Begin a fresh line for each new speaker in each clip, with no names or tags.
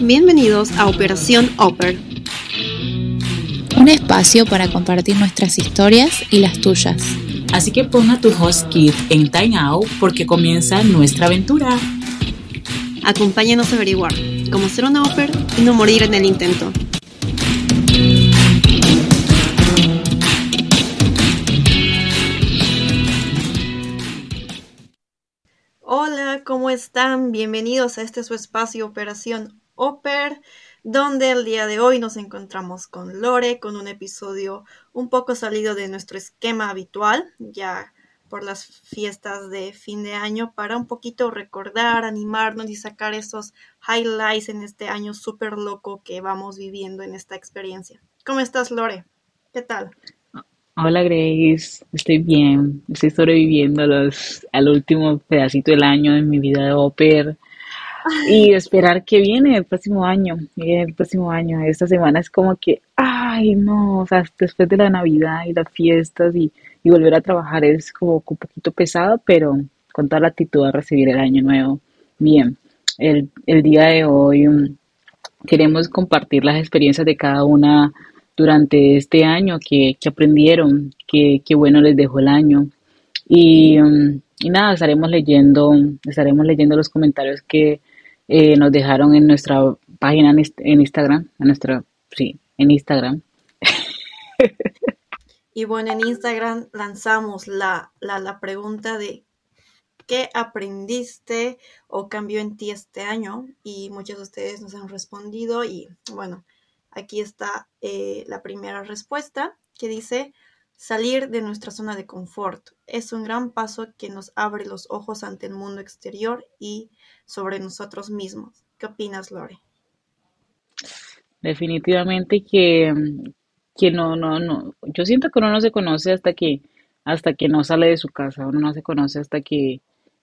Bienvenidos a Operación Oper.
Un espacio para compartir nuestras historias y las tuyas.
Así que pon a tu host kit en Time Out porque comienza nuestra aventura.
Acompáñanos a averiguar cómo ser una Oper y no morir en el intento. Están? Bienvenidos a este su espacio Operación Oper, donde el día de hoy nos encontramos con Lore, con un episodio un poco salido de nuestro esquema habitual, ya por las fiestas de fin de año, para un poquito recordar, animarnos y sacar esos highlights en este año súper loco que vamos viviendo en esta experiencia. ¿Cómo estás, Lore? ¿Qué tal?
Hola Grace, estoy bien, estoy sobreviviendo los, al último pedacito del año de mi vida de Oper. Y esperar que viene el próximo año, el próximo año, esta semana es como que, ay no, o sea, después de la Navidad y las fiestas y, y volver a trabajar es como un poquito pesado, pero con toda la actitud a recibir el año nuevo. Bien, el, el día de hoy um, queremos compartir las experiencias de cada una durante este año que, que aprendieron, que, que, bueno les dejó el año. Y, um, y, nada, estaremos leyendo, estaremos leyendo los comentarios que eh, nos dejaron en nuestra página en, en Instagram, en nuestra, sí, en Instagram.
y bueno, en Instagram lanzamos la, la, la pregunta de qué aprendiste o cambió en ti este año y muchos de ustedes nos han respondido y bueno, Aquí está eh, la primera respuesta que dice, salir de nuestra zona de confort es un gran paso que nos abre los ojos ante el mundo exterior y sobre nosotros mismos. ¿Qué opinas, Lore?
Definitivamente que, que no, no, no. Yo siento que uno no se conoce hasta que, hasta que no sale de su casa, uno no se conoce hasta que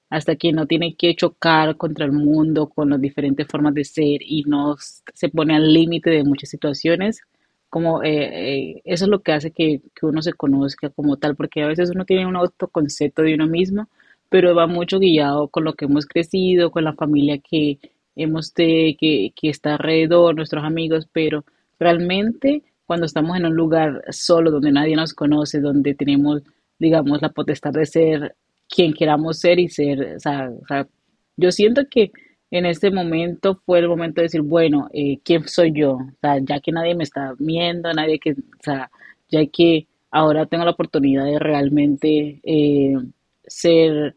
hasta que no tiene que chocar contra el mundo con las diferentes formas de ser y no se pone al límite de muchas situaciones, como eh, eh, eso es lo que hace que, que, uno se conozca como tal, porque a veces uno tiene un autoconcepto de uno mismo, pero va mucho guiado con lo que hemos crecido, con la familia que hemos que, que está alrededor, nuestros amigos, pero realmente cuando estamos en un lugar solo, donde nadie nos conoce, donde tenemos, digamos, la potestad de ser quien queramos ser y ser, o sea, o sea, yo siento que en este momento fue el momento de decir, bueno, eh, ¿quién soy yo? O sea, ya que nadie me está viendo, nadie que, o sea, ya que ahora tengo la oportunidad de realmente eh, ser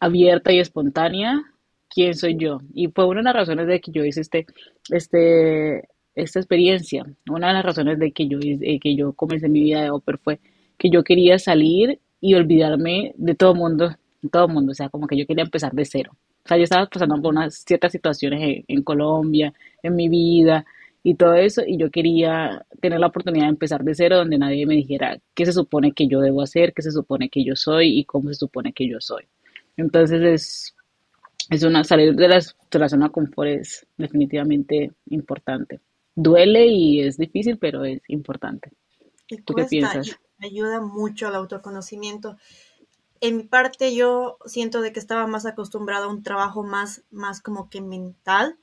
abierta y espontánea, ¿quién soy yo? Y fue una de las razones de que yo hice este, este, esta experiencia. Una de las razones de que yo, eh, que yo comencé mi vida de Oper fue que yo quería salir y olvidarme de todo mundo, todo mundo, o sea, como que yo quería empezar de cero. O sea, yo estaba pasando por unas ciertas situaciones en, en, Colombia, en mi vida y todo eso, y yo quería tener la oportunidad de empezar de cero donde nadie me dijera qué se supone que yo debo hacer, qué se supone que yo soy y cómo se supone que yo soy. Entonces es, es una salir de, las, de la zona de confort es definitivamente importante. Duele y es difícil, pero es importante. ¿Tú qué piensas?
Ayuda mucho al autoconocimiento. En mi parte yo siento de que estaba más acostumbrada a un trabajo más, más como que mental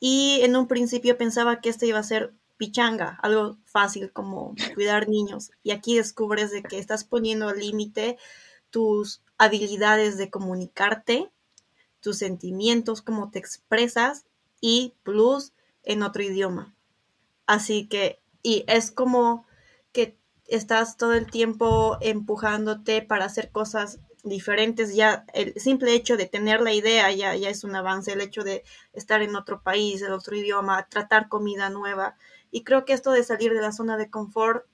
y en un principio pensaba que este iba a ser pichanga, algo fácil como cuidar niños y aquí descubres de que estás poniendo límite tus habilidades de comunicarte, tus sentimientos, cómo te expresas y plus en otro idioma. Así que, y es como que estás todo el tiempo empujándote para hacer cosas diferentes, ya el simple hecho de tener la idea ya, ya es un avance, el hecho de estar en otro país, en otro idioma, tratar comida nueva. Y creo que esto de salir de la zona de confort,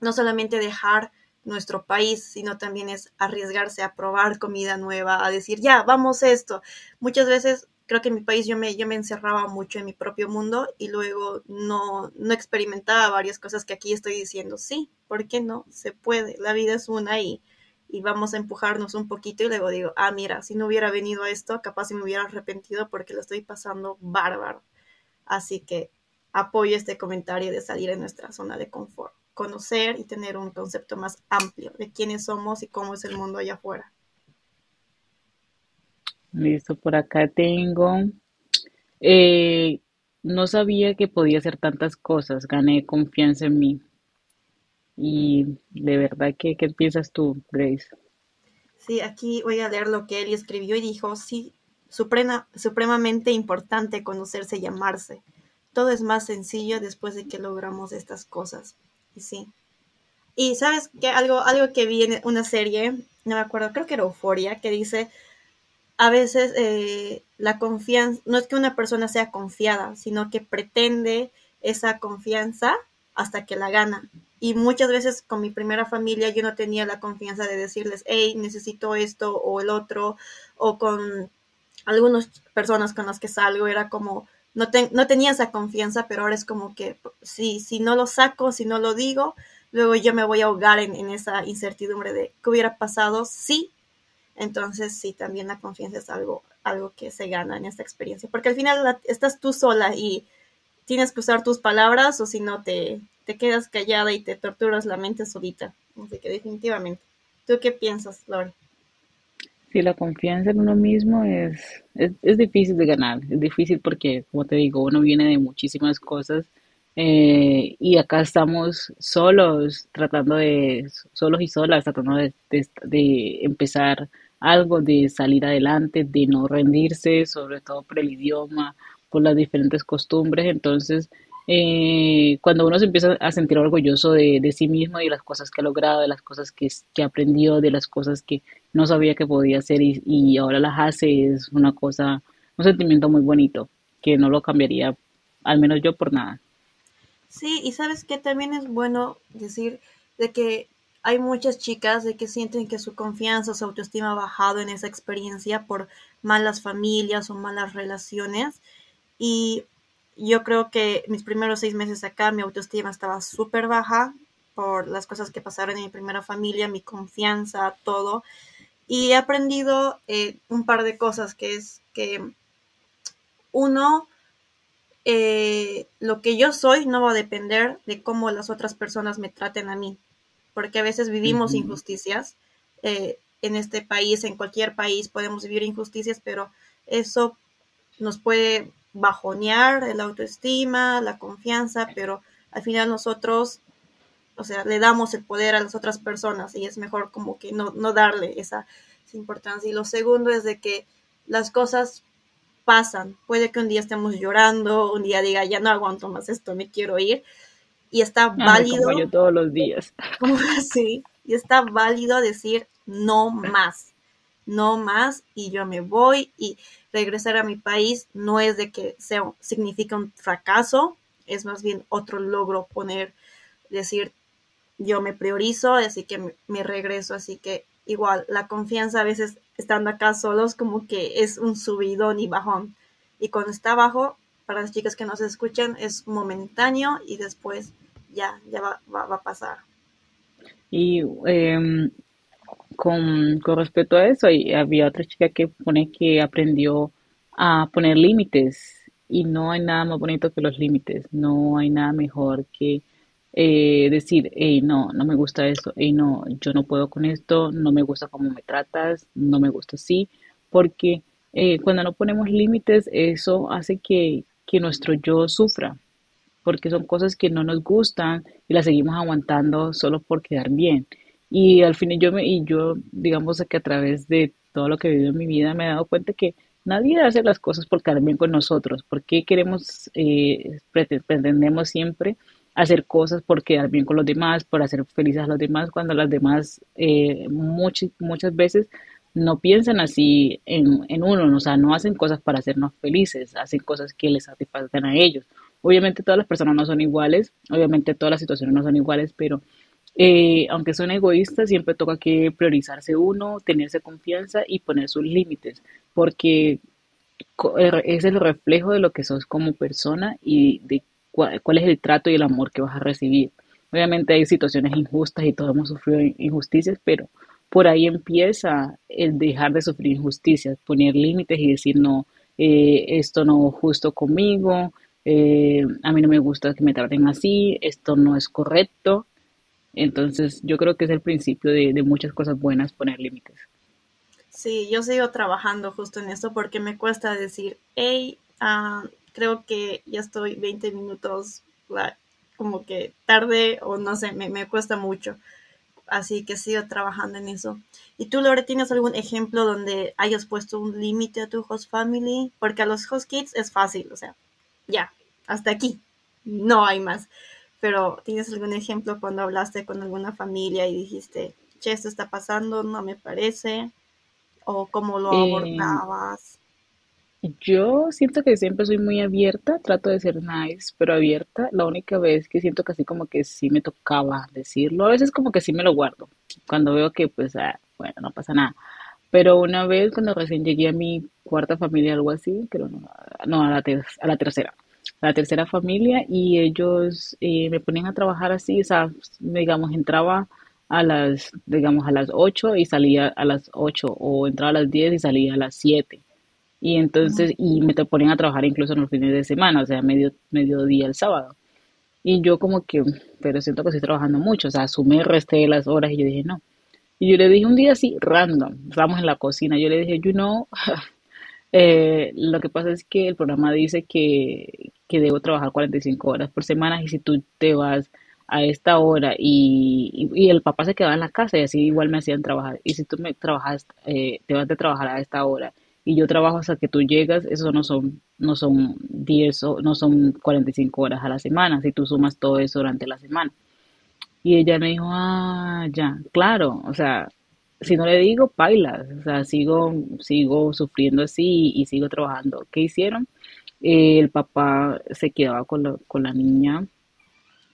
no solamente dejar nuestro país, sino también es arriesgarse a probar comida nueva, a decir, ya, vamos esto. Muchas veces creo que en mi país yo me, yo me encerraba mucho en mi propio mundo y luego no, no experimentaba varias cosas que aquí estoy diciendo, sí, ¿por qué no? Se puede, la vida es una y, y vamos a empujarnos un poquito y luego digo, ah, mira, si no hubiera venido a esto, capaz si me hubiera arrepentido porque lo estoy pasando bárbaro. Así que apoyo este comentario de salir de nuestra zona de confort, conocer y tener un concepto más amplio de quiénes somos y cómo es el mundo allá afuera.
Listo, por acá tengo. eh, no sabía que podía hacer tantas cosas. Gané confianza en mí. Y de verdad que, ¿qué piensas tú, Grace?
Sí, aquí voy a leer lo que él escribió y dijo, sí, suprema- supremamente importante conocerse y amarse. Todo es más sencillo después de que logramos estas cosas. Y sí. Y sabes que algo, algo que vi en una serie, no me acuerdo, creo que era Euforia, que dice, a veces eh, la confianza, no es que una persona sea confiada, sino que pretende esa confianza hasta que la gana. Y muchas veces con mi primera familia yo no tenía la confianza de decirles, hey, necesito esto o el otro, o con algunas personas con las que salgo era como, no, te, no tenía esa confianza, pero ahora es como que si, si no lo saco, si no lo digo, luego yo me voy a ahogar en, en esa incertidumbre de qué hubiera pasado si entonces, sí, también la confianza es algo, algo que se gana en esta experiencia, porque al final estás tú sola y tienes que usar tus palabras o si no te, te quedas callada y te torturas la mente solita. Así que definitivamente. ¿Tú qué piensas, Lore?
Sí, la confianza en uno mismo es, es, es difícil de ganar, es difícil porque, como te digo, uno viene de muchísimas cosas eh, y acá estamos solos, tratando de, solos y solas, tratando de, de empezar algo, de salir adelante, de no rendirse, sobre todo por el idioma, por las diferentes costumbres. Entonces, eh, cuando uno se empieza a sentir orgulloso de, sí mismo y de las cosas que ha logrado, de las cosas que, que aprendió, de las cosas que no sabía que podía hacer y, y ahora las hace, es una cosa, un sentimiento muy bonito, que no lo cambiaría, al menos yo, por nada.
Sí, y sabes que también es bueno decir de que hay muchas chicas de que sienten que su confianza, su autoestima ha bajado en esa experiencia por malas familias o malas relaciones. Y yo creo que mis primeros seis meses acá, mi autoestima estaba súper baja por las cosas que pasaron en mi primera familia, mi confianza, todo. Y he aprendido eh, un par de cosas, que es que uno, eh, lo que yo soy no va a depender de cómo las otras personas me traten a mí, porque a veces vivimos injusticias. eh, en este país, en cualquier país podemos vivir injusticias, pero eso nos puede bajonear la autoestima, la confianza, pero al final nosotros, o sea, le damos el poder a las otras personas y es mejor como que no, no darle esa, esa importancia. Y lo segundo es de que las cosas pasan. Puede que un día estemos llorando, un día diga, ya no aguanto más esto, me quiero ir. Y está
Ay, como
válido,
yo todos los días.
como así, y está válido decir no más, no más, y yo me voy y regresar a mi país no es de que sea, significa un fracaso, es más bien otro logro poner, decir, yo me priorizo, así que me, me regreso, así que igual la confianza a veces estando acá solos como que es un subidón y bajón. Y cuando está bajo, para las chicas que nos escuchan, es momentáneo y después ya, ya va, va, va a pasar.
Y em, con, con respecto a eso, había otra chica que pone que aprendió a poner límites y no hay nada más bonito que los límites, no hay nada mejor que eh, decir, no, no me gusta esto, hey, no, yo no puedo con esto, no me gusta cómo me tratas, no me gusta así, porque eh, cuando no ponemos límites, eso hace que, que nuestro yo sufra, porque son cosas que no nos gustan y las seguimos aguantando solo por quedar bien. Y al fin yo me, y yo, digamos que a través de todo lo que he vivido en mi vida me he dado cuenta que nadie hace las cosas por quedar bien con nosotros. ¿Por qué queremos, eh, prete- pretendemos siempre hacer cosas por quedar bien con los demás, por hacer felices a los demás, cuando las demás eh, muchas, muchas veces no piensan así en, en uno, ¿no? o sea, no hacen cosas para hacernos felices, hacen cosas que les satisfacen a ellos. Obviamente todas las personas no son iguales, obviamente todas las situaciones no son iguales, pero eh, aunque son egoístas, siempre toca que priorizarse uno, tenerse confianza y poner sus límites, porque er- es el reflejo de lo que sos como persona y de cuál es el trato y el amor que vas a recibir. Obviamente hay situaciones injustas y todos hemos sufrido in- injusticias, pero por ahí empieza el dejar de sufrir injusticias, poner límites y decir no, eh, esto no es justo conmigo, eh, a mí no me gusta que me traten así, esto no es correcto. Entonces yo creo que es el principio de, muchas cosas buenas poner límites.
Sí, yo sigo trabajando justo en eso porque me cuesta decir, hey, ah, creo que ya estoy 20 minutos como que tarde o no sé, me, me cuesta mucho. Así que sigo trabajando en eso. ¿Y tú, Lore, tienes algún ejemplo donde hayas puesto un límite a tu host family? Porque a los host kids es fácil, o sea, ya, hasta aquí, no hay más. Pero ¿tienes algún ejemplo cuando hablaste con alguna familia y dijiste, che, esto está pasando, no me parece? ¿O cómo lo
Eh,
abordabas?
yo siento que siempre soy muy abierta, trato de ser nice, pero abierta. La única vez que siento que así como que sí me tocaba decirlo, a veces como que sí me lo guardo, cuando veo que pues, ah, bueno, no pasa nada. Pero una vez cuando recién llegué a mi cuarta familia, algo así, creo, no, no, a la, ter- a la tercera, a la tercera familia, y ellos eh, me ponían a trabajar así, o sea, digamos, entraba a las, digamos, a las 8 y salía a las 8 o entraba a las 10 y salía a las siete Y entonces, y me te ponían a trabajar incluso en los fines de semana, o sea, medio, mediodía el sábado. Y yo como que, pero siento que estoy trabajando mucho, o sea, sumé, resté las horas y yo dije, no. Y yo le dije un día así, random, estábamos en la cocina, yo le dije, you know, eh, lo que pasa es que el programa dice que, que debo trabajar 45 horas por semana y si tú te vas a esta hora y, y, el papá se quedaba en la casa y así igual me hacían trabajar. Y si tú me trabajas, eh, te vas de trabajar a esta hora y yo trabajo hasta que tú llegas, eso no son, no son 10 o no son 45 horas a la semana, si tú sumas todo eso durante la semana. Y ella me dijo, ah, ya, claro, o sea, si no le digo, pailas, o sea, sigo, sigo sufriendo así y, y sigo trabajando. ¿Qué hicieron? Eh, el papá se quedaba con la, con la niña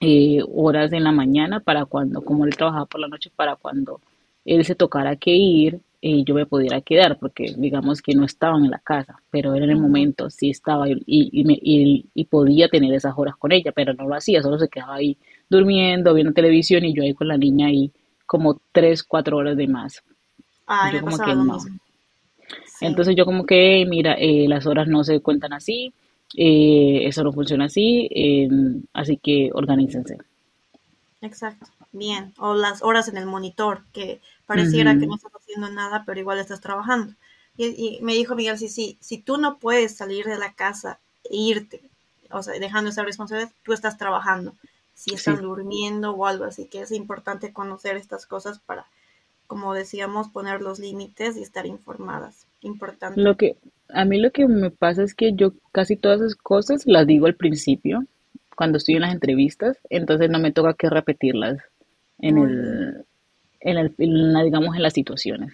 eh, horas en la mañana para cuando, como él trabajaba por la noche, para cuando él se tocara que ir, eh, yo me pudiera quedar, porque digamos que no estaban en la casa, pero él en el momento sí estaba y, y, y me- y- y podía tener esas horas con ella, pero no lo hacía, solo se quedaba ahí durmiendo, viendo televisión y yo ahí con la niña ahí como tres, cuatro horas de más.
Ay,
Yo como que no.
Sí,
Entonces yo como que, mira, eh, las horas no se cuentan así, eh, eso no funciona así, eh, así que organícense.
exacto. Bien. O las horas en el monitor, que pareciera que no estás haciendo nada, pero igual estás trabajando. Y, y me dijo Miguel, sí, sí, si tú no puedes salir de la casa e irte, o sea, dejando esa responsabilidad, tú estás trabajando. Si están
Sí.
durmiendo o algo así, que es importante conocer estas cosas para, como decíamos, poner los límites y estar informadas. Importante.
Lo que, a mí lo que me pasa es que yo casi todas esas cosas las digo al principio, cuando estoy en las entrevistas, entonces no me toca que repetirlas en el, en el, en la, digamos, en las situaciones.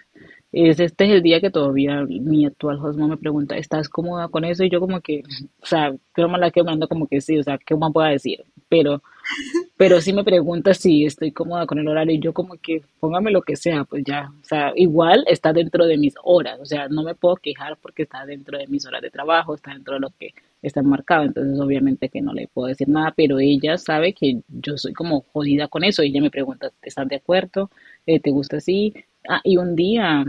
Es, este es el día que todavía mi actual mom me pregunta, ¿estás cómoda con eso? Y yo como que, o sea, creo me la quedo mirando como que sí, o sea, ¿qué más puedo decir? Pero pero sí me pregunta si estoy cómoda con el horario y yo como que póngame lo que sea, pues ya, o sea, igual está dentro de mis horas, o sea, no me puedo quejar porque está dentro de mis horas de trabajo, está dentro de lo que está marcado, entonces obviamente que no le puedo decir nada, pero ella sabe que yo soy como jodida con eso, ella me pregunta, ¿estás de acuerdo? Eh, ¿te gusta así? Ah, y un día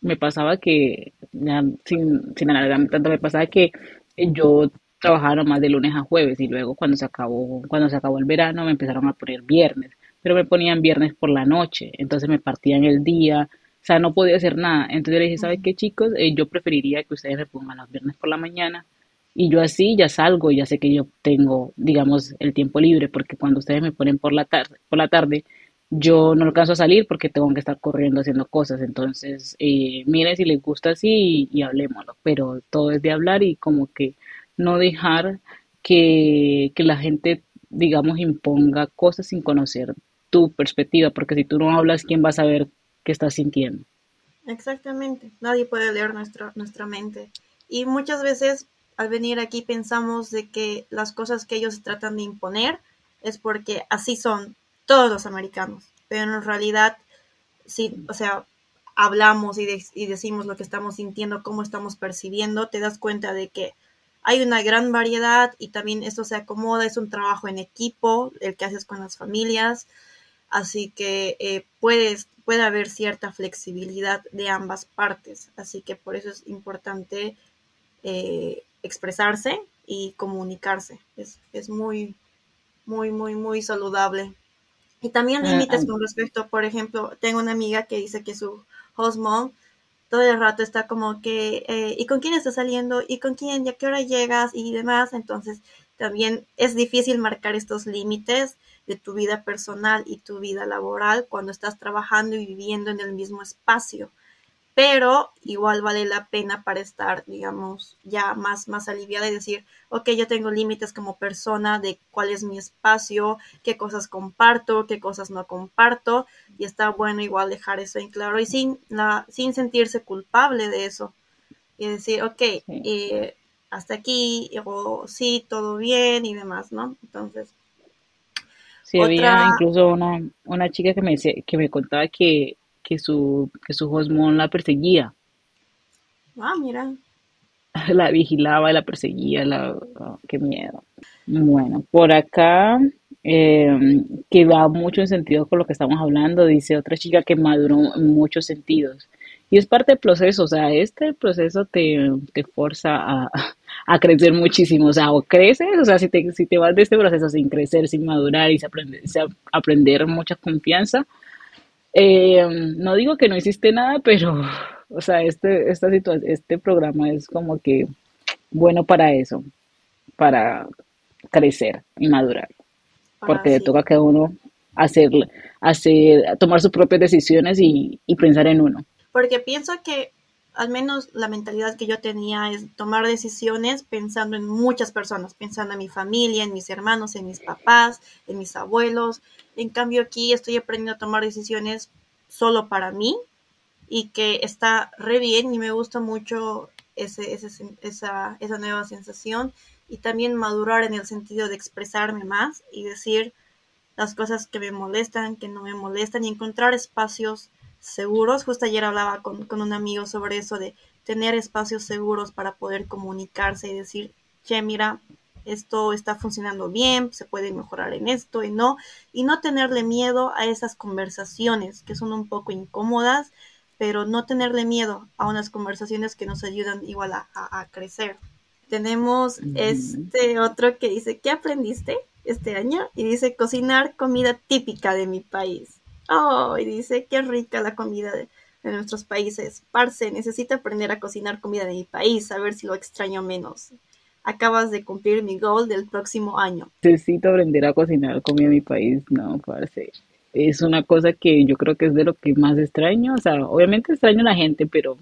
me pasaba que, ya sin, sin alargarme tanto, me pasaba que yo trabajaba nomás de lunes a jueves y luego cuando se acabó, cuando se acabó el verano me empezaron a poner viernes, pero me ponían viernes por la noche, entonces me partían el día, o sea, no podía hacer nada. Entonces le dije, ¿sabes qué chicos? Eh, yo preferiría que ustedes me pongan los viernes por la mañana y yo así ya salgo, ya sé que yo tengo, digamos, el tiempo libre, porque cuando ustedes me ponen por la tarde, por la tarde, yo no alcanzo a salir porque tengo que estar corriendo haciendo cosas. Entonces, eh, miren si les gusta así y, y hablemoslo. Pero todo es de hablar y como que no dejar que, que la gente, digamos, imponga cosas sin conocer tu perspectiva, porque si tú no hablas, ¿quién va a saber qué estás sintiendo?
Exactamente. Nadie puede leer nuestra, nuestra mente. Y muchas veces al venir aquí pensamos de que las cosas que ellos tratan de imponer es porque así son todos los americanos. Pero en realidad, sí, o sea, hablamos y, de- y decimos lo que estamos sintiendo, cómo estamos percibiendo, te das cuenta de que hay una gran variedad y también esto se acomoda, es un trabajo en equipo, el que haces con las familias, así que eh, puedes, puede haber cierta flexibilidad de ambas partes, así que por eso es importante eh, expresarse y comunicarse, es, es muy, muy, muy, muy saludable. Y también
Ah,
límites con respecto, por ejemplo, tengo una amiga que dice que su host mom todo el rato está como que, eh, ¿y con quién estás saliendo? ¿Y con quién? ¿Y a qué hora llegas? Y demás. Entonces, también es difícil marcar estos límites de tu vida personal y tu vida laboral cuando estás trabajando y viviendo en el mismo espacio pero igual vale la pena para estar, digamos, ya más, más aliviada y decir, ok, yo tengo límites como persona de cuál es mi espacio, qué cosas comparto, qué cosas no comparto, y está bueno igual dejar eso en claro y sin, la, sin sentirse culpable de eso. Y decir, ok, eh, hasta aquí, o sí, todo bien y demás, ¿no? Entonces.
Sí, había incluso una, una chica que me, que me contaba que que su, que su Hosmón la perseguía.
Ah, mira.
La vigilaba y la perseguía, la, oh, qué miedo. Bueno, por acá, eh, que va mucho en sentido con lo que estamos hablando, dice otra chica que maduró en muchos sentidos. Y es parte del proceso, o sea, este proceso te, te forza a, a crecer muchísimo, o sea, o creces, o sea, si te, si te vas de este proceso sin crecer, sin madurar y sin aprender, sin aprender mucha confianza, eh, no digo que no hiciste nada, pero, o sea, este, esta situación, este programa es como que bueno para eso, para crecer y madurar, porque le toca a cada uno hacer, hacer, tomar sus propias decisiones y, y pensar en uno.
Porque pienso que al menos la mentalidad que yo tenía es tomar decisiones pensando en muchas personas, pensando en mi familia, en mis hermanos, en mis papás, en mis abuelos. En cambio aquí estoy aprendiendo a tomar decisiones solo para mí y que está re bien y me gusta mucho ese, esa, esa nueva sensación y también madurar en el sentido de expresarme más y decir las cosas que me molestan, que no me molestan y encontrar espacios seguros. Justo ayer hablaba con, un amigo sobre eso de tener espacios seguros para poder comunicarse y decir, che, mira, esto está funcionando bien, se puede mejorar en esto y no, y no tenerle miedo a esas conversaciones que son un poco incómodas, pero no tenerle miedo a unas conversaciones que nos ayudan igual a, crecer. Tenemos este otro que dice, ¿qué aprendiste este año? Y dice, cocinar comida típica de mi país. Oh, y dice, qué rica la comida de, nuestros países. Parce, necesito aprender a cocinar comida de mi país, a ver si lo extraño menos. Acabas de cumplir mi goal del próximo año.
Necesito aprender a cocinar comida de mi país, no, parce. Es una cosa que yo creo que es de lo que más extraño. O sea, obviamente extraño a la gente, pero,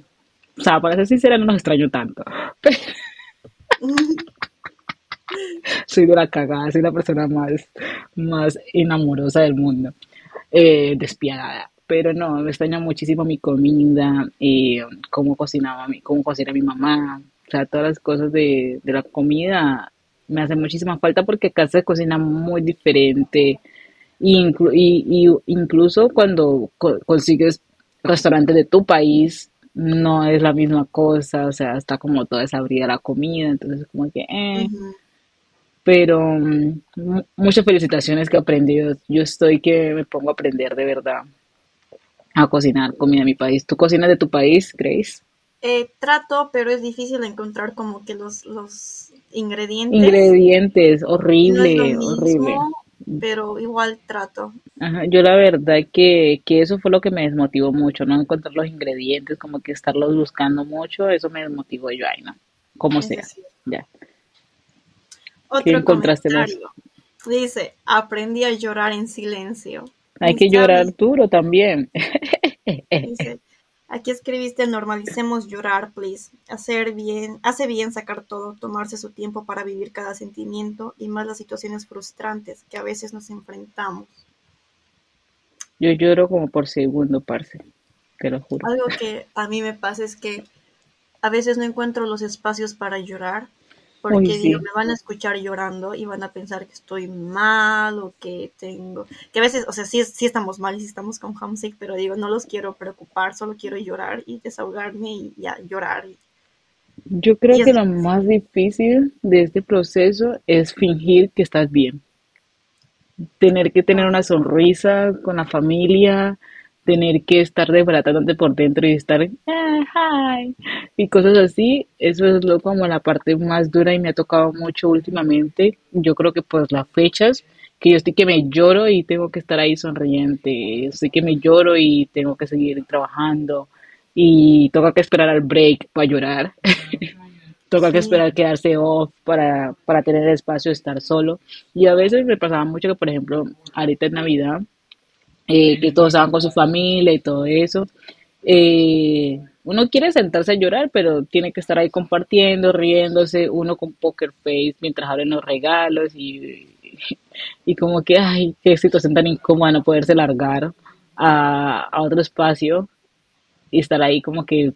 o sea, para ser sincera, no los extraño tanto. soy de la cagada, soy la persona más, más enamorosa del mundo eh, despiadada. Pero no, me extraña muchísimo mi comida, eh, cómo cocinaba mi, cómo cocina mi mamá, o sea, todas las cosas de, de la comida me hacen muchísima falta porque acá se cocina muy diferente. y, incluso cuando consigues restaurantes de tu país, no es la misma cosa, o sea, está como toda desabrida la comida, entonces como que, eh, pero mm, muchas felicitaciones que he aprendido. Yo estoy que me pongo a aprender de verdad a cocinar comida de mi país. ¿Tú cocinas de tu país, Grace?
Eh, trato, pero es difícil encontrar como que los, los ingredientes.
Ingredientes, horrible, horrible.
Pero igual trato.
Ajá, yo la verdad que, que eso fue lo que me desmotivó mucho, no encontrar los ingredientes, como que estarlos buscando mucho, eso me desmotivó yo, ay no, como sea, ya.
Otro comentario. Dice, aprendí a llorar en silencio.
Hay que llorar duro también.
Dice, aquí escribiste, normalicemos llorar, please. Hacer bien, hace bien sacar todo, tomarse su tiempo para vivir cada sentimiento y más las situaciones frustrantes que a veces nos enfrentamos.
Yo lloro como por segundo, parce, te lo juro.
Algo que a mí me pasa es que a veces no encuentro los espacios para llorar porque digo, me van a escuchar llorando y van a pensar que estoy mal o que tengo, que a veces, o sea, sí, sí estamos mal y sí estamos con homesick, pero digo, no los quiero preocupar, solo quiero llorar y desahogarme y ya llorar.
Yo creo que lo más difícil de este proceso es fingir que estás bien. Tener que tener una sonrisa con la familia, tener que estar desbaratándote por dentro y estar ah, y cosas así, eso es lo como la parte más dura y me ha tocado mucho últimamente. Yo creo que pues las fechas, que yo estoy que me lloro y tengo que estar ahí sonriente, estoy que me lloro y tengo que seguir trabajando y toca que esperar al break para llorar. toca que esperar quedarse off para, para tener espacio de estar solo. Y a veces me pasaba mucho que, por ejemplo, ahorita en Navidad, eh, que todos estaban con su familia y todo eso. Eh, uno quiere sentarse a llorar, pero tiene que estar ahí compartiendo, riéndose, uno con poker face mientras abren los regalos y, y como que, ay, qué situación tan incómoda no poderse largar a, a otro espacio y estar ahí como que,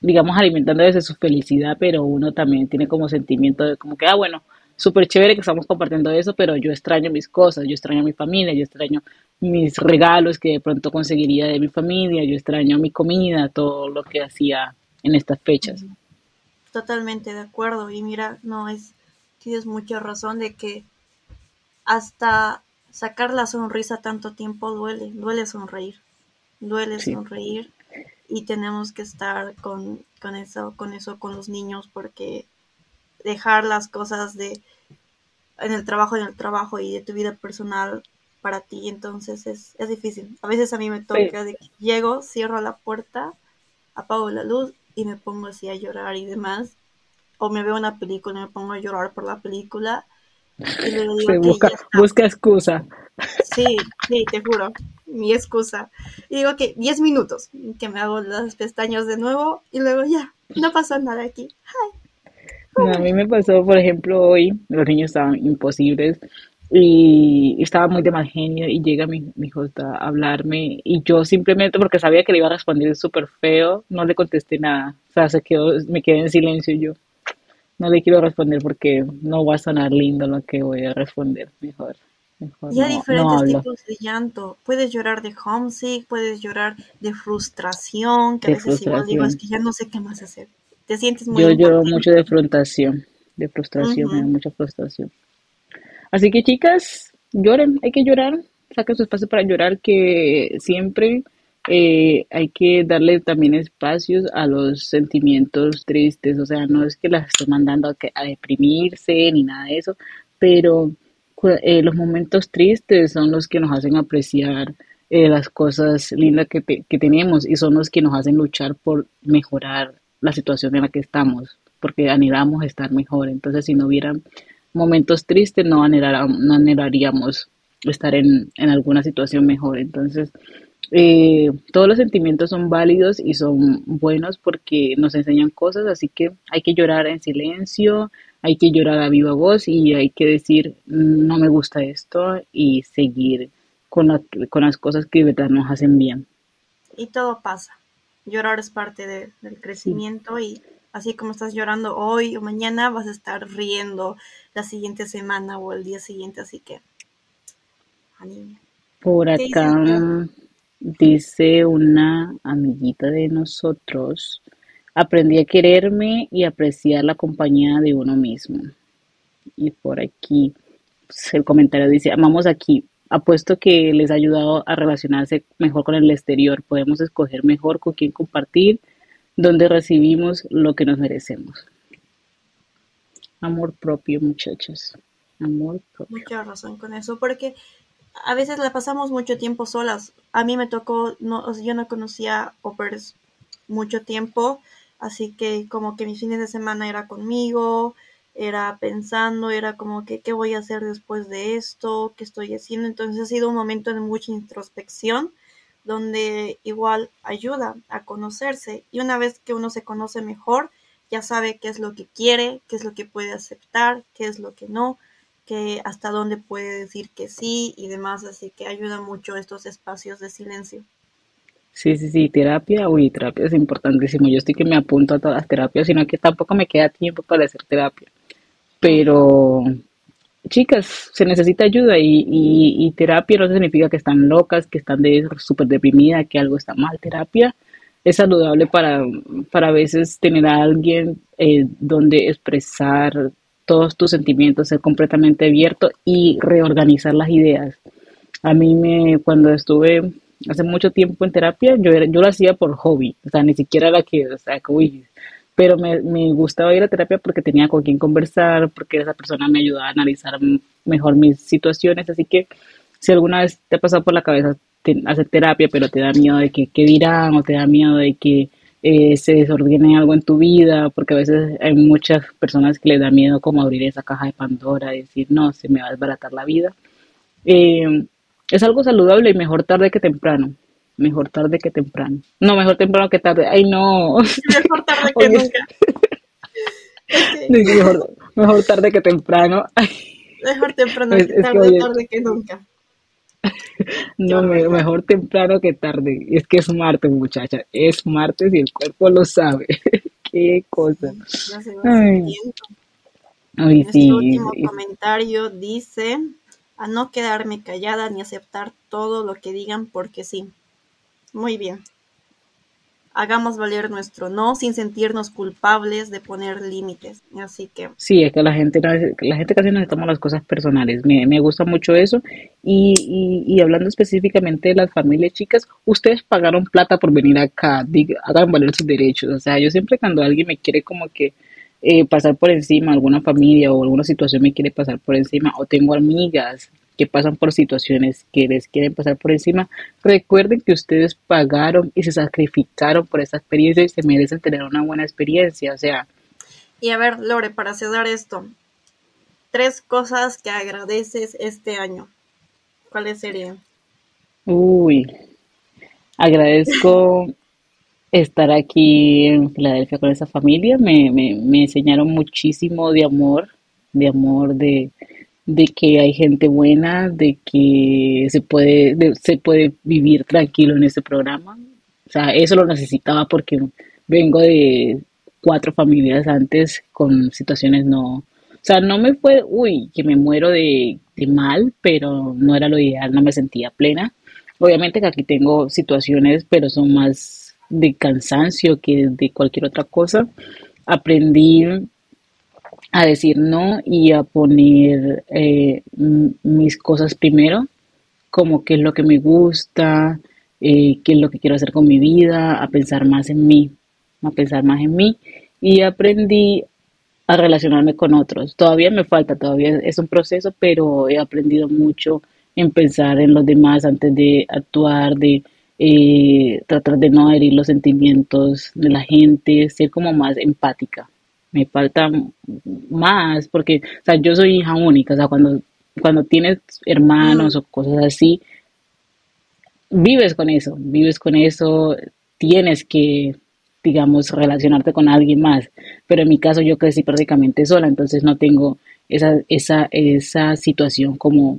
digamos, alimentando desde su felicidad, pero uno también tiene como sentimiento de como que, ah, bueno, súper chévere que estamos compartiendo eso, pero yo extraño mis cosas, yo extraño a mi familia, yo extraño mis regalos que de pronto conseguiría de mi familia, yo extraño mi comida, todo lo que hacía en estas fechas.
Totalmente de acuerdo. Y mira, no es, tienes mucha razón de que hasta sacar la sonrisa tanto tiempo duele, duele sonreír, duele sonreír y tenemos que estar con, con eso, con eso, con los niños porque dejar las cosas de en el trabajo, en el trabajo y de tu vida personal para ti, entonces es, es difícil. A veces a mí me toca de que llego, cierro la puerta, apago la luz y me pongo así a llorar y demás. O me veo una película y me pongo a llorar por la película. Y luego digo,
busca, busca excusa.
Sí, sí, te juro, mi excusa. Y digo que 10 minutos, que me hago las pestañas de nuevo y luego ya, no pasa nada aquí.
a mí me pasó, por ejemplo, hoy, los niños estaban imposibles y estaba muy de mal genio y llega mi, mi hijo a hablarme y yo simplemente porque sabía que le iba a responder súper feo, no le contesté nada. O sea, se quedó, me quedé en silencio y yo no le quiero responder porque no va a sonar lindo lo que voy a responder. Mejor. mejor
y hay diferentes tipos de llanto. Puedes llorar de homesick, puedes llorar de frustración, que a veces igual digo, es que ya no sé qué más hacer. Te sientes muy
Yo lloro mucho de frustración, de frustración, me da mucha frustración. Así que chicas, lloren, hay que llorar, saquen su espacio para llorar, que siempre eh, hay que darle también espacios a los sentimientos tristes, o sea, no es que las esté mandando a, a deprimirse ni nada de eso, pero eh, los momentos tristes son los que nos hacen apreciar eh, las cosas lindas que, que tenemos y son los que nos hacen luchar por mejorar la situación en la que estamos, porque anhelamos estar mejor. Entonces, si no hubieran momentos tristes, no, anhelaríamos estar en, en alguna situación mejor. Entonces, eh, todos los sentimientos son válidos y son buenos porque nos enseñan cosas, así que hay que llorar en silencio, hay que llorar a viva voz y hay que decir, no me gusta esto y seguir con, con las cosas que de verdad nos hacen bien.
Y todo pasa. Llorar es parte del crecimiento y así como estás llorando hoy o mañana, vas a estar riendo la siguiente semana o el día siguiente, así que
Por acá dice una amiguita de nosotros, aprendí a quererme y apreciar la compañía de uno mismo. Y por aquí pues, el comentario dice, amamos aquí, apuesto que les ha ayudado a relacionarse mejor con el exterior, podemos escoger mejor con quién compartir, donde recibimos lo que nos merecemos. Amor propio, muchachos. Amor propio.
Mucha razón con eso, porque a veces la pasamos mucho tiempo solas. A mí me tocó, no, yo no conocía operas mucho tiempo, así que como que mis fines de semana era conmigo, era pensando, era como que qué voy a hacer después de esto, qué estoy haciendo. Entonces ha sido un momento de mucha introspección donde igual ayuda a conocerse y una vez que uno se conoce mejor, ya sabe qué es lo que quiere, qué es lo que puede aceptar, qué es lo que no, que hasta dónde puede decir que sí y demás, así que ayuda mucho estos espacios de silencio.
Sí, sí, sí, terapia, uy, terapia es importantísimo. Yo estoy que me apunto a todas las terapias, sino que tampoco me queda tiempo para hacer terapia. Pero chicas, se necesita ayuda y, y, terapia no significa que están locas, que están de súper deprimidas, que algo está mal. Terapia es saludable para, para a veces tener a alguien eh, donde expresar todos tus sentimientos, ser completamente abierto y reorganizar las ideas. A mí me, cuando estuve hace mucho tiempo en terapia, yo, yo lo hacía por hobby, o sea, ni siquiera era que, o sea, que, uy, pero me, me gustaba ir a terapia porque tenía con quien conversar, porque esa persona me ayudaba a analizar mejor mis situaciones, así que si alguna vez te ha pasado por la cabeza hacer terapia, pero te da miedo de que qué dirán o te da miedo de que eh, se desordene algo en tu vida, porque a veces hay muchas personas que les da miedo como abrir esa caja de Pandora y decir, no, se me va a desbaratar la vida. Eh, es algo saludable y mejor tarde que temprano. Mejor tarde que temprano. No, mejor temprano que tarde. Ay, no.
Mejor tarde que nunca.
mejor, mejor, tarde que temprano.
Mejor temprano que tarde, tarde que nunca.
No, mejor temprano que tarde. Es que es martes, muchacha. Es martes y el cuerpo lo sabe. Qué cosa.
Ay. Ay, sí, último comentario dice a no quedarme callada ni aceptar todo lo que digan porque sí. Muy bien hagamos valer nuestro no sin sentirnos culpables de poner límites. Así que...
Sí, es que la gente, la gente casi nos toma las cosas personales. Me, me gusta mucho eso. Y, y, hablando específicamente de las familias chicas, ustedes pagaron plata por venir acá, hagan valer sus derechos. O sea, yo siempre cuando alguien me quiere como que eh, pasar por encima, alguna familia o alguna situación me quiere pasar por encima, o tengo amigas que pasan por situaciones que les quieren pasar por encima, recuerden que ustedes pagaron y se sacrificaron por esa experiencia y se merecen tener una buena experiencia, o sea.
Y a ver, Lore, para cerrar esto, tres cosas que agradeces este año. ¿Cuáles serían?
Uy, agradezco estar aquí en Filadelfia con esa familia. Me, me, me enseñaron muchísimo de amor, de amor, de, de que hay gente buena, de que se puede, se puede vivir tranquilo en este programa. O sea, eso lo necesitaba porque vengo de cuatro familias antes con situaciones no, o sea, no me fue, uy, que me muero de, de mal, pero no era lo ideal, no me sentía plena. Obviamente que aquí tengo situaciones, pero son más de cansancio que de cualquier otra cosa. Aprendí a decir no y a poner eh, mis cosas primero, como qué es lo que me gusta, eh, qué es lo que quiero hacer con mi vida, a pensar más en mí, a pensar más en mí. Y aprendí a relacionarme con otros. Todavía me falta, todavía es un proceso, pero he aprendido mucho en pensar en los demás antes de actuar, de eh, tratar de no herir los sentimientos de la gente, ser como más empática me falta más, porque, o sea, yo soy hija única, o sea, cuando, cuando tienes hermanos mm. o cosas así, vives con eso, vives con eso, tienes que, digamos, relacionarte con alguien más, pero en mi caso yo crecí prácticamente sola, entonces no tengo esa, esa, esa situación como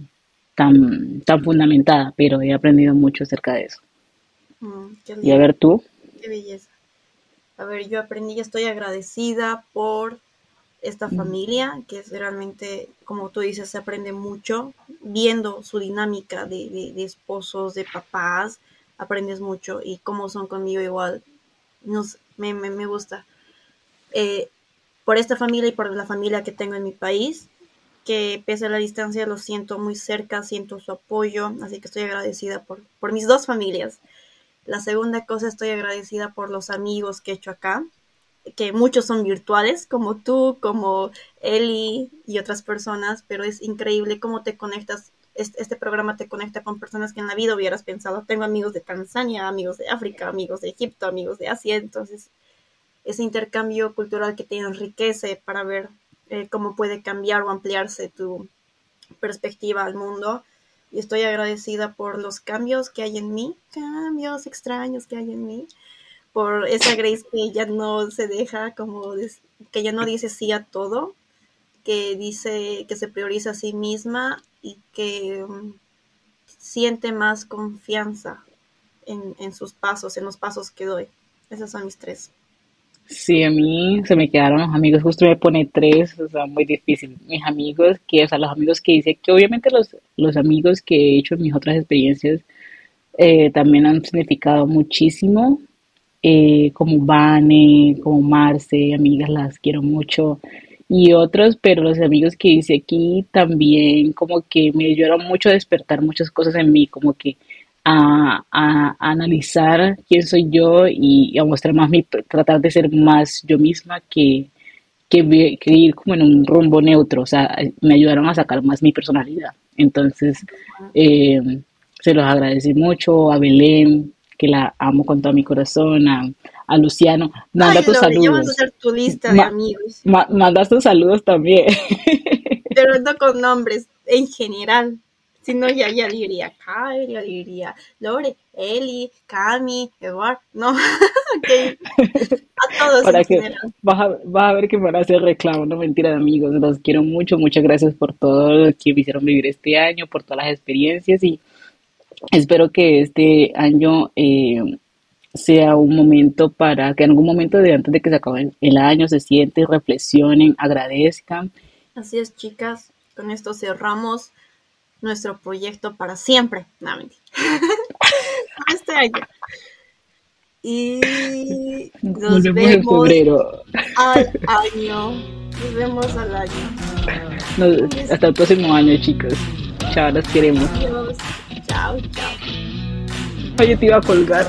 tan, tan fundamentada, pero he aprendido mucho acerca de eso. Mm, y a ver tú.
Qué belleza. A ver, yo aprendí y estoy agradecida por esta familia, que es realmente, como tú dices, se aprende mucho viendo su dinámica de, esposos, de papás, aprendes mucho y cómo son conmigo igual. Nos, me, me, gusta. Eh, por esta familia y por la familia que tengo en mi país, que pese a la distancia lo siento muy cerca, siento su apoyo, así que estoy agradecida por, por mis dos familias. La segunda cosa, estoy agradecida por los amigos que he hecho acá, que muchos son virtuales, como tú, como Eli y otras personas, pero es increíble cómo te conectas. Este, programa te conecta con personas que en la vida hubieras pensado. Tengo amigos de Tanzania, amigos de África, amigos de Egipto, amigos de Asia, entonces ese intercambio cultural que te enriquece para ver eh, cómo puede cambiar o ampliarse tu perspectiva al mundo y estoy agradecida por los cambios que hay en mí, cambios extraños que hay en mí, por esa Grace que ya no se deja como, que ya no dice sí a todo, que dice que se prioriza a sí misma y que um, siente más confianza en, en sus pasos, en los pasos que doy. Esos son mis tres.
Sí, a mí se me quedaron los amigos, justo me pone tres, o sea, muy difícil. Mis amigos, que, o sea, los amigos que hice, que obviamente los, los amigos que he hecho en mis otras experiencias eh, también han significado muchísimo, eh, como Vane, como Marce, amigas, las quiero mucho, y otros, pero los amigos que hice aquí también como que me ayudaron mucho a despertar muchas cosas en mí, como que a, analizar quién soy yo y a mostrar más mi, tratar de ser más yo misma que, que, ir como en un rumbo neutro, o sea, me ayudaron a sacar más mi personalidad. Entonces, eh, se los agradecí mucho a Belén, que la amo con todo mi corazón, a, a Luciano. Manda
Ay,
tus
Lore, ya vas a
saludos.
hacer tu lista de
Ma-
amigos,
Ma- mandas tus saludos también.
pero no con nombres, en general. Si no, ya, ya diría Kyle, ya diría Lore, Eli, Cami, Eduard, no, ok, a todos
Para
en
que
general.
vas a, vas a ver que me van a hacer reclamo, no mentira, amigos. Los quiero mucho. Muchas gracias por todo lo que me hicieron vivir este año, por todas las experiencias y espero que este año eh, sea un momento para que en algún momento de antes de que se acabe el año se sienten, reflexionen, agradezcan.
Así es, chicas, con esto cerramos nuestro proyecto para siempre. No, mentira. este año. Y nos
Volvemos en
vemos
febrero.
al año. Nos vemos al año.
Nos- hasta el próximo año, chicos. Chao, los queremos.
Adiós. Chao, chao.
Oye, te iba a colgar.